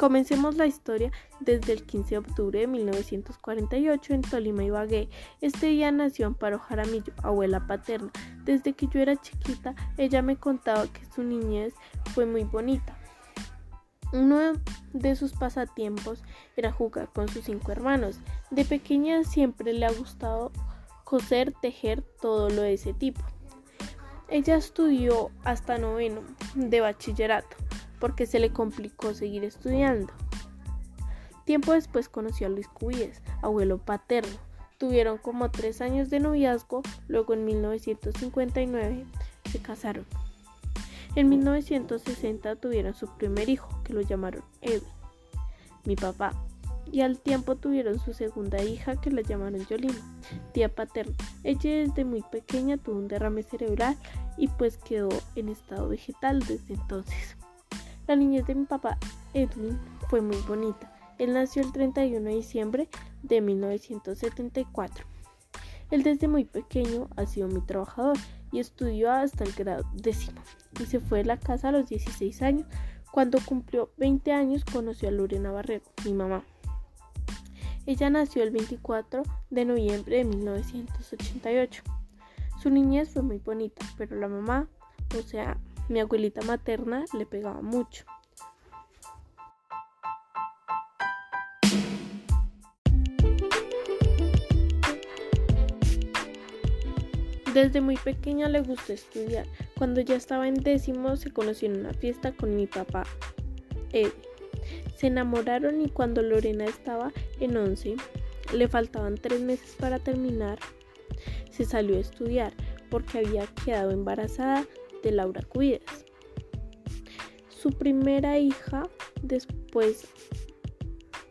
Comencemos la historia desde el 15 de octubre de 1948 en Tolima, Ibagué. Este día nació Amparo Jaramillo, abuela paterna. Desde que yo era chiquita, ella me contaba que su niñez fue muy bonita. Uno de sus pasatiempos era jugar con sus cinco hermanos. De pequeña siempre le ha gustado coser, tejer, todo lo de ese tipo. Ella estudió hasta noveno de bachillerato porque se le complicó seguir estudiando. Tiempo después conoció a Luis Cubíes, abuelo paterno. Tuvieron como tres años de noviazgo, luego en 1959 se casaron. En 1960 tuvieron su primer hijo, que lo llamaron Eve, mi papá, y al tiempo tuvieron su segunda hija, que la llamaron Yolima, tía paterna. Ella desde muy pequeña tuvo un derrame cerebral y pues quedó en estado vegetal desde entonces. La niñez de mi papá Edwin fue muy bonita. Él nació el 31 de diciembre de 1974. Él desde muy pequeño ha sido muy trabajador y estudió hasta el grado décimo y se fue de la casa a los 16 años. Cuando cumplió 20 años conoció a Lorena Barrero, mi mamá. Ella nació el 24 de noviembre de 1988. Su niñez fue muy bonita, pero la mamá, o sea, mi abuelita materna le pegaba mucho. Desde muy pequeña le gustó estudiar. Cuando ya estaba en décimo se conoció en una fiesta con mi papá, Ed. Se enamoraron y cuando Lorena estaba en once, le faltaban tres meses para terminar, se salió a estudiar porque había quedado embarazada de Laura Cuides. Su primera hija después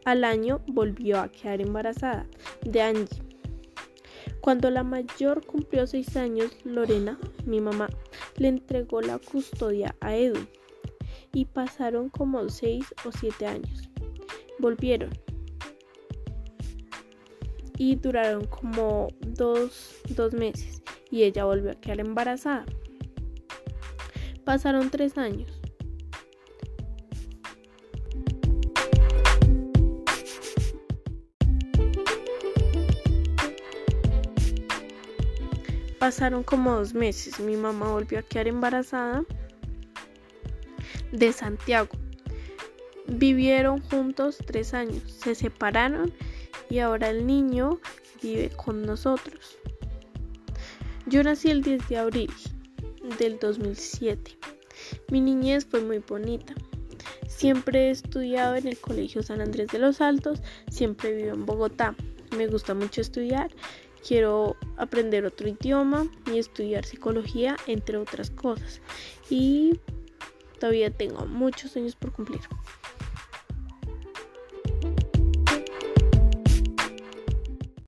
al año volvió a quedar embarazada de Angie. Cuando la mayor cumplió seis años, Lorena, mi mamá, le entregó la custodia a Edu y pasaron como seis o siete años. Volvieron y duraron como dos, dos meses y ella volvió a quedar embarazada. Pasaron tres años. Pasaron como dos meses. Mi mamá volvió a quedar embarazada de Santiago. Vivieron juntos tres años. Se separaron y ahora el niño vive con nosotros. Yo nací el 10 de abril del 2007. Mi niñez fue muy bonita. Siempre he estudiado en el Colegio San Andrés de los Altos, siempre vivo en Bogotá. Me gusta mucho estudiar, quiero aprender otro idioma y estudiar psicología, entre otras cosas. Y todavía tengo muchos años por cumplir.